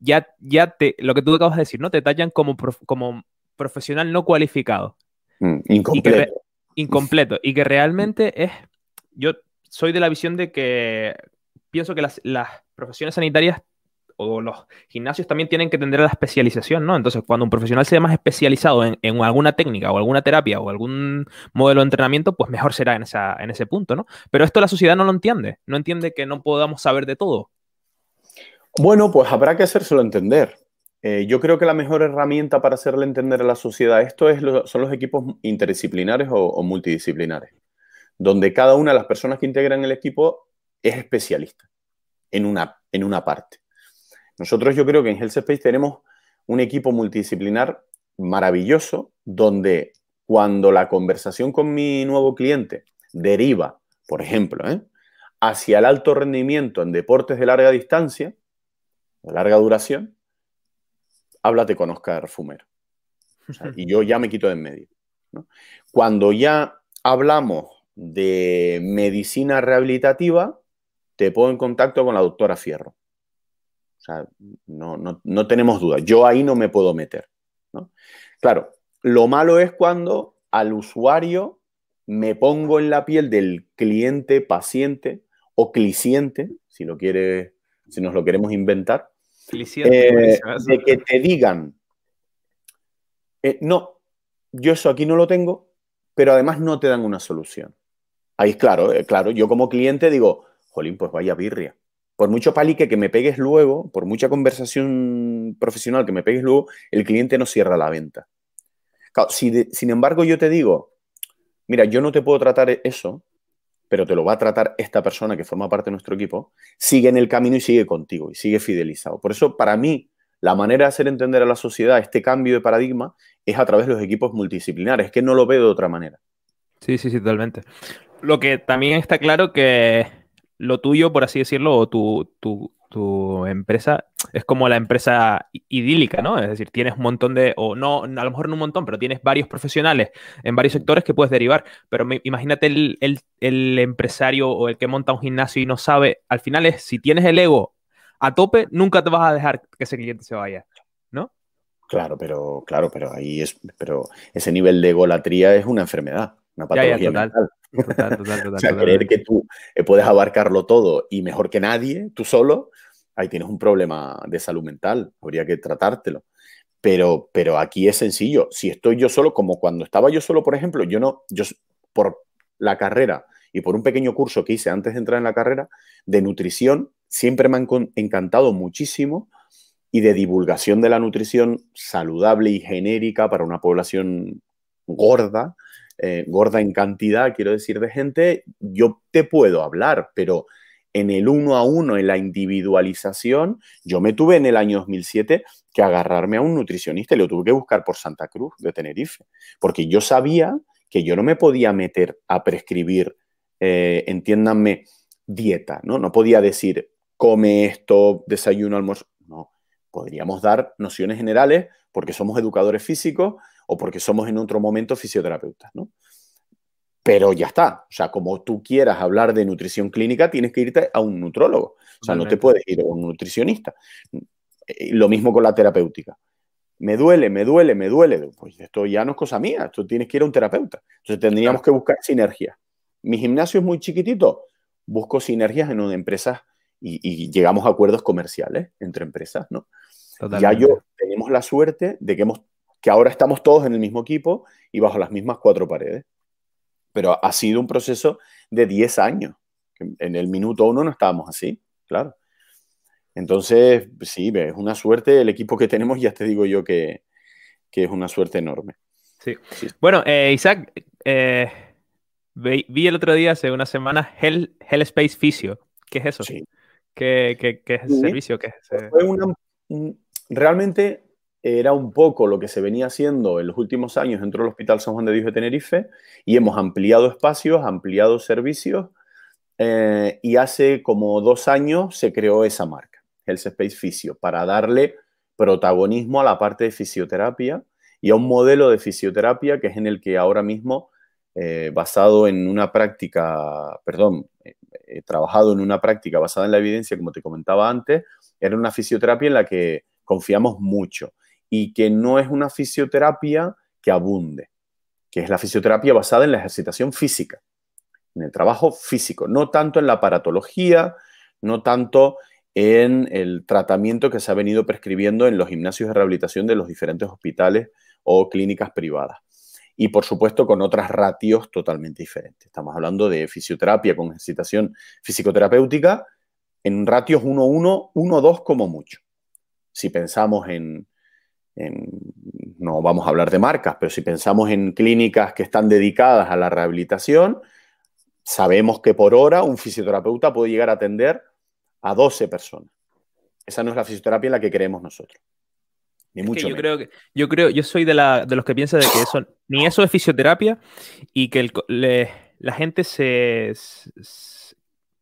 ya, ya te, lo que tú acabas de decir, ¿no? Te tallan como, como profesional no cualificado. Mm, incompleto. Y incompleto. Y que realmente es. Yo soy de la visión de que pienso que las, profesiones sanitarias o los gimnasios también tienen que tener la especialización, ¿no? Entonces, cuando un profesional sea más especializado en, en, alguna técnica o alguna terapia o algún modelo de entrenamiento, pues mejor será en, esa, en ese punto, ¿no? Pero esto la sociedad no lo entiende, no entiende que no podamos saber de todo. Bueno, pues habrá que hacérselo entender. Eh, yo creo que la mejor herramienta para hacerle entender a la sociedad esto es son los equipos interdisciplinares o, multidisciplinares, donde cada una de las personas que integran el equipo es especialista en una, en una parte. Nosotros yo creo que en Health Space tenemos un equipo multidisciplinar maravilloso, donde cuando la conversación con mi nuevo cliente deriva, por ejemplo, ¿eh? hacia el alto rendimiento en deportes de larga distancia, larga duración, háblate con Oscar Fumero. y yo ya me quito de en medio. Cuando ya hablamos de medicina rehabilitativa, te pongo en contacto con la doctora Fierro. O sea, no, tenemos duda. Yo ahí no me puedo meter. Claro, lo malo es cuando al usuario me pongo en la piel del cliente, paciente o cliciente, si lo quiere si nos lo queremos inventar, eh, de que te digan, eh, no, yo eso aquí no lo tengo, pero además no te dan una solución. Ahí es claro, eh, claro, yo como cliente digo, jolín, pues vaya birria. Por mucho palique que me pegues luego, por mucha conversación profesional que me pegues luego, el cliente no cierra la venta. sin embargo, yo te digo, mira, yo no te puedo tratar eso, pero te lo va a tratar esta persona que forma parte de nuestro equipo, sigue en el camino y sigue contigo y sigue fidelizado. Por eso, para mí, la manera de hacer entender a la sociedad este cambio de paradigma es a través de los equipos multidisciplinares, es que no lo veo de otra manera. Sí, sí, sí, totalmente. Lo que también está claro que lo tuyo, por así decirlo, o tu, tu, tu empresa es como la empresa idílica, ¿no? Es decir, tienes un montón de, o no, a lo mejor no un montón, pero tienes varios profesionales en varios sectores que puedes derivar. Pero imagínate el, empresario o el que monta un gimnasio y no sabe, al final es, si tienes el ego a tope, nunca te vas a dejar que ese cliente se vaya, ¿no? Claro, pero, claro, pero ahí es, pero ese nivel de egolatría es una enfermedad, una patología mental. Total, total, total, o sea, creer que tú eh, puedes abarcarlo todo y mejor que nadie, tú solo, ahí tienes un problema de salud mental, habría que tratártelo. Pero, pero aquí es sencillo. Si estoy yo solo, como cuando estaba yo solo, por ejemplo, yo no, yo por la carrera y por un pequeño curso que hice antes de entrar en la carrera de nutrición, siempre me han encantado muchísimo y de divulgación de la nutrición saludable y genérica para una población gorda, eh, gorda en cantidad, quiero decir, de gente, yo te puedo hablar, pero en el uno a uno, en la individualización, yo me tuve en el año 2007 que agarrarme a un nutricionista y lo tuve que buscar por Santa Cruz de Tenerife, porque yo sabía que yo no me podía meter a prescribir, eh, entiéndanme, dieta, ¿no? No podía decir, come esto, desayuno, almuerzo. No, podríamos dar nociones generales porque somos educadores físicos o porque somos en otro momento fisioterapeutas, ¿no? Pero ya está. O sea, como tú quieras hablar de nutrición clínica, tienes que irte a un nutrólogo. O sea, no te puedes ir a un nutricionista. Eh, lo mismo con la terapéutica. Me duele, me duele, me duele. Pues esto ya no es cosa mía. Esto tienes que ir a un terapeuta. Entonces tendríamos que buscar sinergias. Mi gimnasio es muy chiquitito. Busco sinergias en empresas y, llegamos a acuerdos comerciales entre empresas, ¿no? Ya yo tenemos la suerte de que, hemos, que ahora estamos todos en el mismo equipo y bajo las mismas cuatro paredes pero ha sido un proceso de 10 años. En el minuto uno no estábamos así, claro. Entonces, sí, es una suerte el equipo que tenemos, ya te digo yo que, es una suerte enorme. Sí. Bueno, eh, Isaac, eh, vi, el otro día, hace una semana, Hell, Hell Space Physio. ¿Qué es eso? Sí. ¿Qué, es el servicio? ¿Qué realmente era un poco lo que se venía haciendo en los últimos años dentro del Hospital San Juan de Dios de Tenerife y hemos ampliado espacios, ampliado servicios eh, y hace como dos años se creó esa marca, Health Space Fisio, para darle protagonismo a la parte de fisioterapia y a un modelo de fisioterapia que es en el que ahora mismo, eh, basado en una práctica, perdón, eh, trabajado en una práctica basada en la evidencia, como te comentaba antes, era una fisioterapia en la que confiamos mucho y que no es una fisioterapia que abunde, que es la fisioterapia basada en la ejercitación física, en el trabajo físico, no tanto en la aparatología, no tanto en el tratamiento que se ha venido prescribiendo en los gimnasios de rehabilitación de los diferentes hospitales o clínicas privadas. Y por supuesto con otras ratios totalmente diferentes. Estamos hablando de fisioterapia con ejercitación fisicoterapéutica en ratios 1-1, 1-2 como mucho. Si pensamos en, no vamos a hablar de marcas, pero si pensamos en clínicas que están dedicadas a la rehabilitación, sabemos que por hora un fisioterapeuta puede llegar a atender a 12 personas. Esa no es la fisioterapia en la que creemos nosotros. Ni mucho yo creo que yo creo yo soy de, los que piensa de que eso ni eso es fisioterapia y que la gente se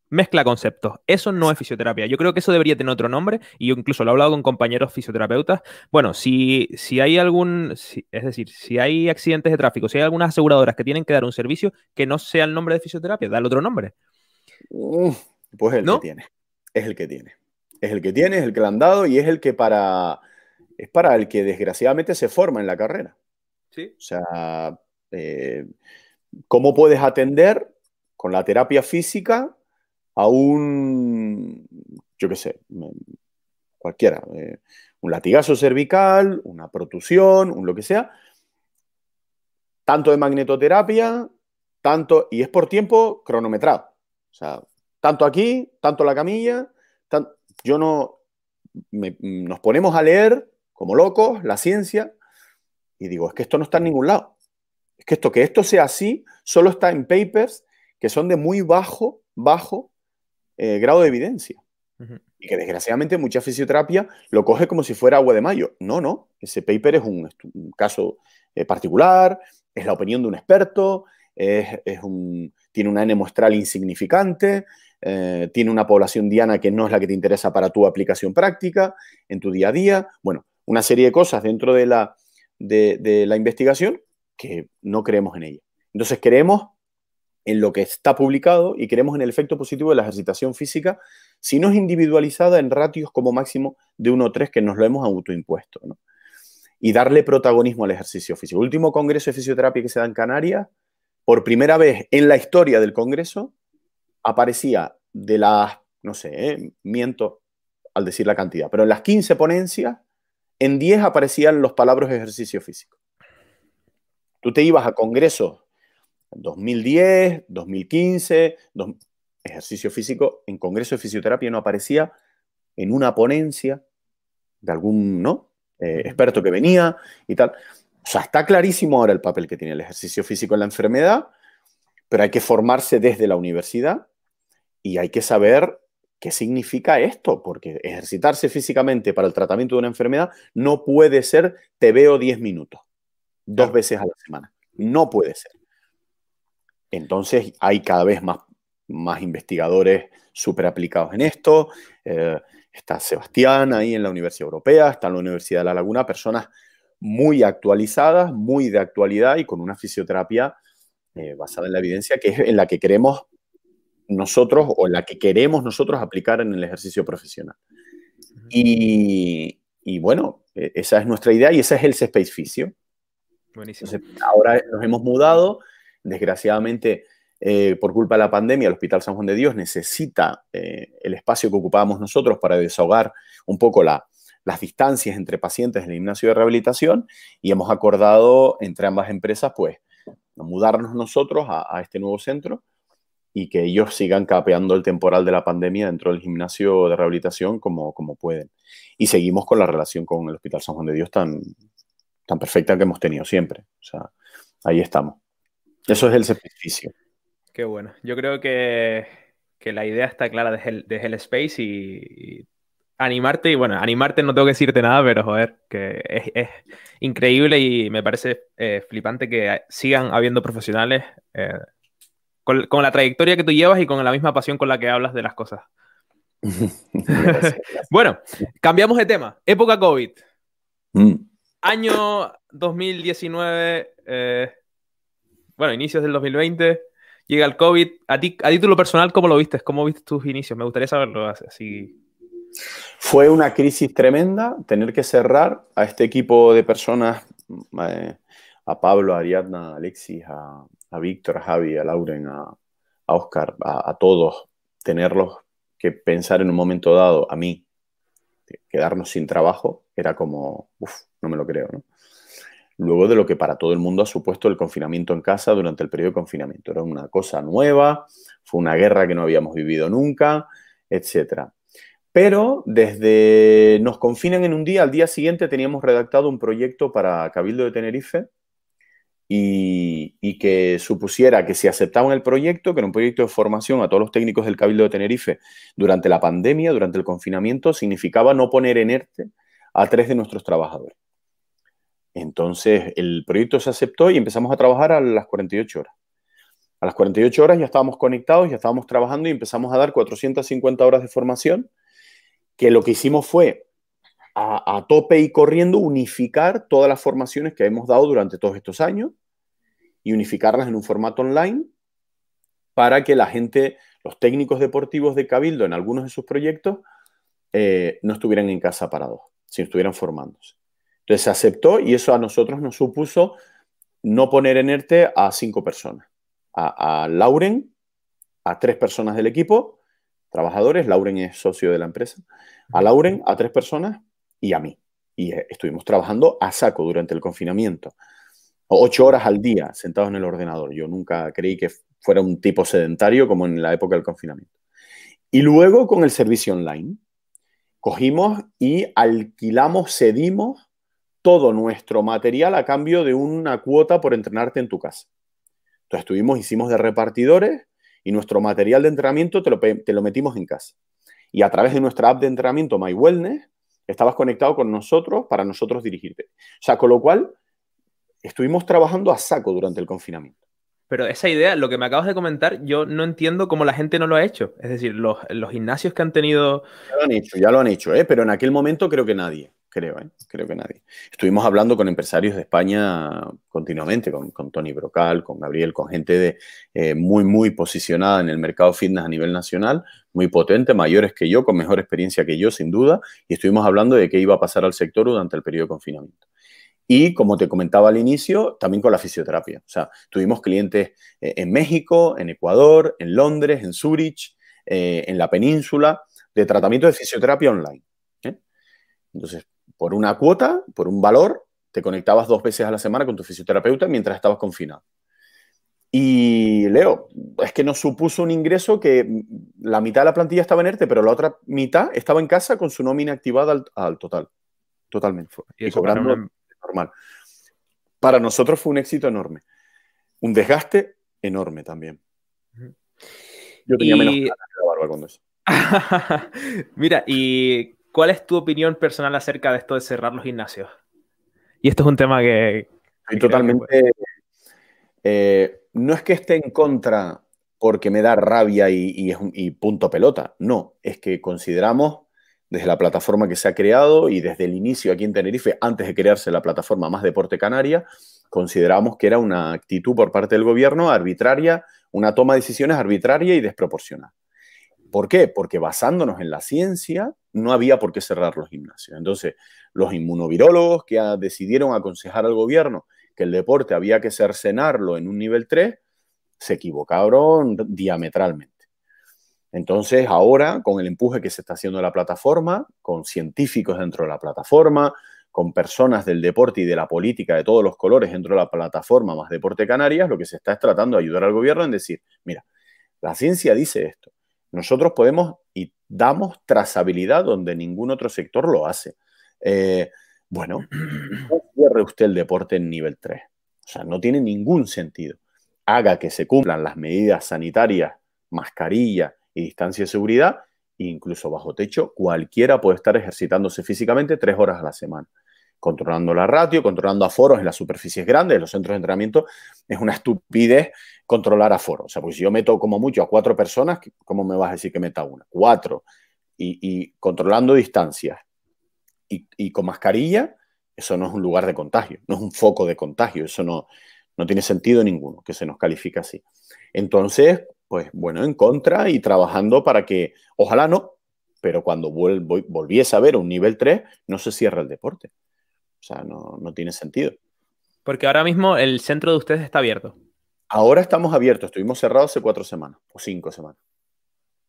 mezcla conceptos. Eso no es fisioterapia. Yo creo que eso debería tener otro nombre y yo incluso lo he hablado con compañeros fisioterapeutas. Bueno, si, si hay algún, es decir, si hay accidentes de tráfico, si hay algunas aseguradoras que tienen que dar un servicio que no sea el nombre de fisioterapia, dale otro nombre. pues el que tiene. Es el que tiene. Es el que tiene, es el que le han dado y es el que para, es para el que desgraciadamente se forma en la carrera. Sí. O sea, eh, ¿cómo puedes atender con la terapia física a un, yo qué sé, cualquiera, eh, un latigazo cervical, una protusión, un lo que sea, tanto de magnetoterapia, tanto, y es por tiempo cronometrado. O sea, tanto aquí, tanto la camilla, yo no, nos ponemos a leer como locos la ciencia y digo, es que esto no está en ningún lado. Es que esto, que esto sea así, solo está en papers que son de muy bajo, bajo eh, grado de evidencia. Y que desgraciadamente mucha fisioterapia lo coge como si fuera agua de mayo. No, no. Ese paper es un, caso eh, particular, es la opinión de un experto, es, un, tiene una N muestral insignificante, eh, tiene una población diana que no es la que te interesa para tu aplicación práctica, en tu día a día. Bueno, una serie de cosas dentro de la, de, de la investigación que no creemos en ella. Entonces queremos en lo que está publicado y creemos en el efecto positivo de la ejercitación física, si no es individualizada en ratios como máximo de 1 o 3 que nos lo hemos autoimpuesto. Y darle protagonismo al ejercicio físico. Último congreso de fisioterapia que se da en Canarias, por primera vez en la historia del congreso, aparecía de las, no sé, eh, miento al decir la cantidad, pero en las 15 ponencias, en 10 aparecían los palabras ejercicio físico. Tú te ibas a congresos 2010, 2015, ejercicio físico, en Congreso de Fisioterapia no aparecía en una ponencia de algún ¿no? Eh, experto que venía y tal. O sea, está clarísimo ahora el papel que tiene el ejercicio físico en la enfermedad, pero hay que formarse desde la universidad y hay que saber qué significa esto, porque ejercitarse físicamente para el tratamiento de una enfermedad no puede ser te veo 10 minutos, dos veces a la semana. No puede ser. Entonces hay cada vez más, más investigadores súper aplicados en esto. Eh, está Sebastián ahí en la Universidad Europea, está en la Universidad de La Laguna, personas muy actualizadas, muy de actualidad y con una fisioterapia eh, basada en la evidencia que es en la que queremos nosotros o en la que queremos nosotros aplicar en el ejercicio profesional. Y, bueno, e, esa es nuestra idea y ese es el Space Fisio. Buenísimo. ahora nos hemos mudado Desgraciadamente, eh, por culpa de la pandemia, el Hospital San Juan de Dios necesita eh, el espacio que ocupábamos nosotros para desahogar un poco las distancias entre pacientes en el gimnasio de rehabilitación y hemos acordado entre ambas empresas, pues, mudarnos nosotros a, este nuevo centro y que ellos sigan capeando el temporal de la pandemia dentro del gimnasio de rehabilitación como, como pueden. Y seguimos con la relación con el Hospital San Juan de Dios tan, tan perfecta que hemos tenido siempre. O sea, ahí estamos. Eso es el sacrificio. Qué bueno. Yo creo que, que la idea está clara de Hell, Space y, animarte, y bueno, animarte no tengo que decirte nada, pero joder, que es, increíble y me parece eh, flipante que sigan habiendo profesionales eh, con, la trayectoria que tú llevas y con la misma pasión con la que hablas de las cosas. bueno, cambiamos de tema. Época COVID. Mm. Año 2019, eh, bueno, inicios del 2020, llega el COVID. A ti, a título personal, ¿cómo lo viste? ¿Cómo viste tus inicios? Me gustaría saberlo así. Fue una crisis tremenda tener que cerrar a este equipo de personas, eh, a Pablo, a Ariadna, a Alexis, a, Víctor, a Javi, a Lauren, a, Oscar, a, todos, tenerlos que pensar en un momento dado, a mí, quedarnos sin trabajo, era como, uff, no me lo creo, ¿no? Luego de lo que para todo el mundo ha supuesto el confinamiento en casa durante el periodo de confinamiento. Era una cosa nueva, fue una guerra que no habíamos vivido nunca, etc. Pero desde nos confinan en un día, al día siguiente teníamos redactado un proyecto para Cabildo de Tenerife y, que supusiera que si aceptaban el proyecto, que era un proyecto de formación a todos los técnicos del Cabildo de Tenerife durante la pandemia, durante el confinamiento, significaba no poner en ERTE a tres de nuestros trabajadores. Entonces, el proyecto se aceptó y empezamos a trabajar a las 48 horas. A las 48 horas ya estábamos conectados, ya estábamos trabajando y empezamos a dar 450 horas de formación, que lo que hicimos fue a, tope y corriendo unificar todas las formaciones que hemos dado durante todos estos años y unificarlas en un formato online para que la gente, los técnicos deportivos de Cabildo en algunos de sus proyectos, eh, no estuvieran en casa parados, sino estuvieran formándose. Entonces se aceptó y eso a nosotros nos supuso no poner en ERTE a cinco personas. A, a Lauren, a tres personas del equipo, trabajadores, Lauren es socio de la empresa, a Lauren, a tres personas y a mí. Y eh, estuvimos trabajando a saco durante el confinamiento. Ocho horas al día sentados en el ordenador. Yo nunca creí que fuera un tipo sedentario como en la época del confinamiento. Y luego con el servicio online, cogimos y alquilamos, cedimos todo nuestro material a cambio de una cuota por entrenarte en tu casa. Entonces estuvimos, hicimos de repartidores y nuestro material de entrenamiento te lo, te lo metimos en casa. Y a través de nuestra app de entrenamiento My Wellness, estabas conectado con nosotros para nosotros dirigirte. O sea, con lo cual, estuvimos trabajando a saco durante el confinamiento. Pero esa idea, lo que me acabas de comentar, yo no entiendo cómo la gente no lo ha hecho. Es decir, los, gimnasios que han tenido... Ya lo han hecho, ya lo han hecho, ¿eh? pero en aquel momento creo que nadie creo, ¿eh? creo que nadie. Estuvimos hablando con empresarios de España continuamente, con, Tony Brocal, con Gabriel, con gente eh, muy, muy posicionada en el mercado fitness a nivel nacional, muy potente, mayores que yo, con mejor experiencia que yo, sin duda, y estuvimos hablando de qué iba a pasar al sector durante el periodo de confinamiento. Y como te comentaba al inicio, también con la fisioterapia. O sea, tuvimos clientes eh, en México, en Ecuador, en Londres, en Zurich, en la península, de tratamiento de fisioterapia online. Entonces, por una cuota, por un valor, te conectabas dos veces a la semana con tu fisioterapeuta mientras estabas confinado. Y Leo, es que nos supuso un ingreso que la mitad de la plantilla estaba en ERTE, pero la otra mitad estaba en casa con su nómina activada al, total. Totalmente. Y, cobrando normal. Para nosotros fue un éxito enorme. Un desgaste enorme también. Yo tenía menos barba con eso. Mira, y ¿Cuál es tu opinión personal acerca de esto de cerrar los gimnasios? Y esto es un tema que... totalmente... Eh, no es que esté en contra porque me da rabia y, y, punto pelota. No, es que consideramos desde la plataforma que se ha creado y desde el inicio aquí en Tenerife, antes de crearse la plataforma Más Deporte Canaria, consideramos que era una actitud por parte del gobierno arbitraria, una toma de decisiones arbitraria y desproporcionada. ¿Por qué? Porque basándonos en la ciencia, no había por qué cerrar los gimnasios. Entonces, los inmunovirólogos que decidieron aconsejar al gobierno que el deporte había que cercenarlo en un nivel 3, se equivocaron diametralmente. Entonces, ahora, con el empuje que se está haciendo en la plataforma, con científicos dentro de la plataforma, con personas del deporte y de la política de todos los colores dentro de la plataforma más Deporte Canarias, lo que se está es tratando de ayudar al gobierno en decir, mira, La ciencia dice esto. Nosotros podemos y damos trazabilidad donde ningún otro sector lo hace. Eh, bueno, no cierre usted el deporte en nivel 3. O sea, no tiene ningún sentido. Haga que se cumplan las medidas sanitarias, mascarilla y distancia de seguridad, incluso bajo techo, cualquiera puede estar ejercitándose físicamente tres horas a la semana controlando la ratio, controlando aforos en las superficies grandes, en los centros de entrenamiento, es una estupidez controlar aforos. O sea, pues si yo meto como mucho a cuatro personas, ¿cómo me vas a decir que meta una? Cuatro. Y, controlando distancias y, con mascarilla, eso no es un lugar de contagio, no es un foco de contagio, eso no, no tiene sentido ninguno que se nos califique así. Entonces, pues bueno, en contra y trabajando para que, ojalá no, pero cuando volviese a ver un nivel 3, no se cierra el deporte. O sea, no, tiene sentido. Porque ahora mismo el centro de ustedes está abierto. Ahora estamos abiertos, estuvimos cerrados hace cuatro semamas o cinco semanas.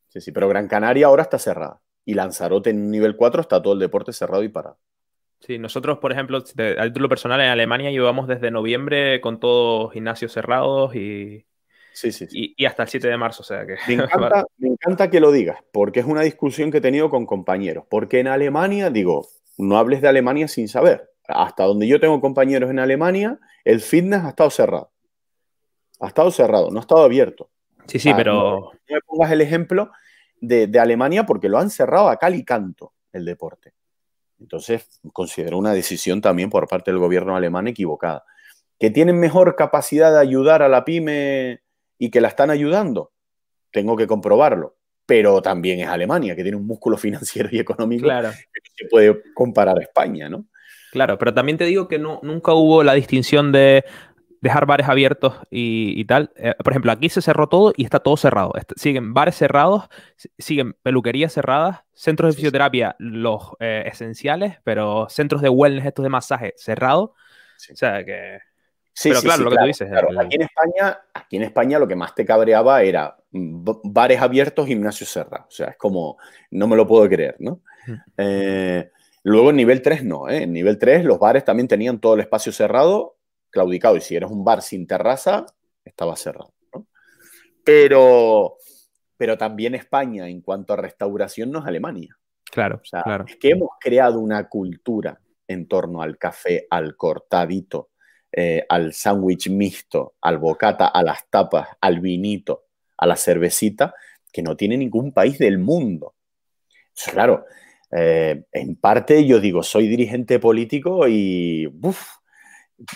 Sí, sí, pero Gran Canaria ahora está cerrada. Y Lanzarote en nivel 4 está todo el deporte cerrado y parado. Sí, nosotros, por ejemplo, a título personal en Alemania llevamos desde noviembre con todos gimnasios cerrados y, sí, sí, Y, hasta el 7 de marzo. O sea que... me, encanta, me encanta que lo digas, porque es una discusión que he tenido con compañeros. Porque en Alemania, digo, no hables de Alemania sin saber hasta donde yo tengo compañeros en Alemania, el fitness ha estado cerrado. Ha estado cerrado, no ha estado abierto. Sí, sí, pero. No, me pongas el ejemplo de, Alemania porque lo han cerrado a cal y canto el deporte. Entonces, considero una decisión también por parte del gobierno alemán equivocada. ¿Que tienen mejor capacidad de ayudar a la pyme y que la están ayudando? Tengo que comprobarlo. Pero también es Alemania, que tiene un músculo financiero y económico claro. que se puede comparar a España, ¿no? Claro, pero también te digo que no, nunca hubo la distinción de dejar bares abiertos y, tal. Eh, por ejemplo, aquí se cerró todo y está todo cerrado. siguen bares cerrados, siguen peluquerías cerradas, centros de fisioterapia, los eh, esenciales, pero centros de wellness, estos de masaje, cerrados. O sea que... Sí, pero claro, lo que tú dices. Aquí, en España, aquí en España lo que más te cabreaba era bares abiertos, gimnasios cerrados. O sea, es como, no me lo puedo creer, ¿no? Eh, Luego en nivel 3 no, ¿eh? en nivel 3 los bares también tenían todo el espacio cerrado, claudicado, y si eres un bar sin terraza, estaba cerrado. Pero, pero también España en cuanto a restauración no es Alemania. Claro, claro. Es que hemos creado una cultura en torno al café, al cortadito, eh, al sándwich mixto, al bocata, a las tapas, al vinito, a la cervecita, que no tiene ningún país del mundo. claro, eh, en parte yo digo, soy dirigente político y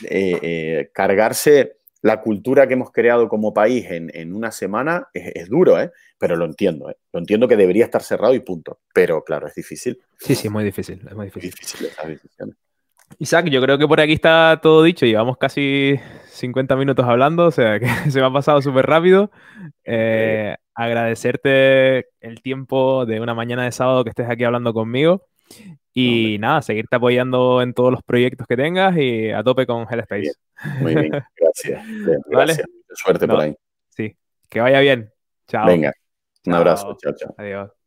eh, eh, cargarse la cultura que hemos creado como país en, una semana es, duro, pero lo entiendo. Lo entiendo que debería estar cerrado y punto. Pero claro, es difícil. Sí, sí, muy difícil. Es muy difícil. Isaac, yo creo que por aquí está todo dicho. Llevamos casi 50 minutos hablando, o sea que se me ha pasado súper rápido agradecerte el tiempo de una mañana de sábado que estés aquí hablando conmigo. Y nada, seguirte apoyando en todos los proyectos que tengas y a tope con Hellspace. Muy bien, gracias. gracias. Suerte por ahí. Sí, que vaya bien. Chao. Venga, un abrazo. Chao, chao. Adiós.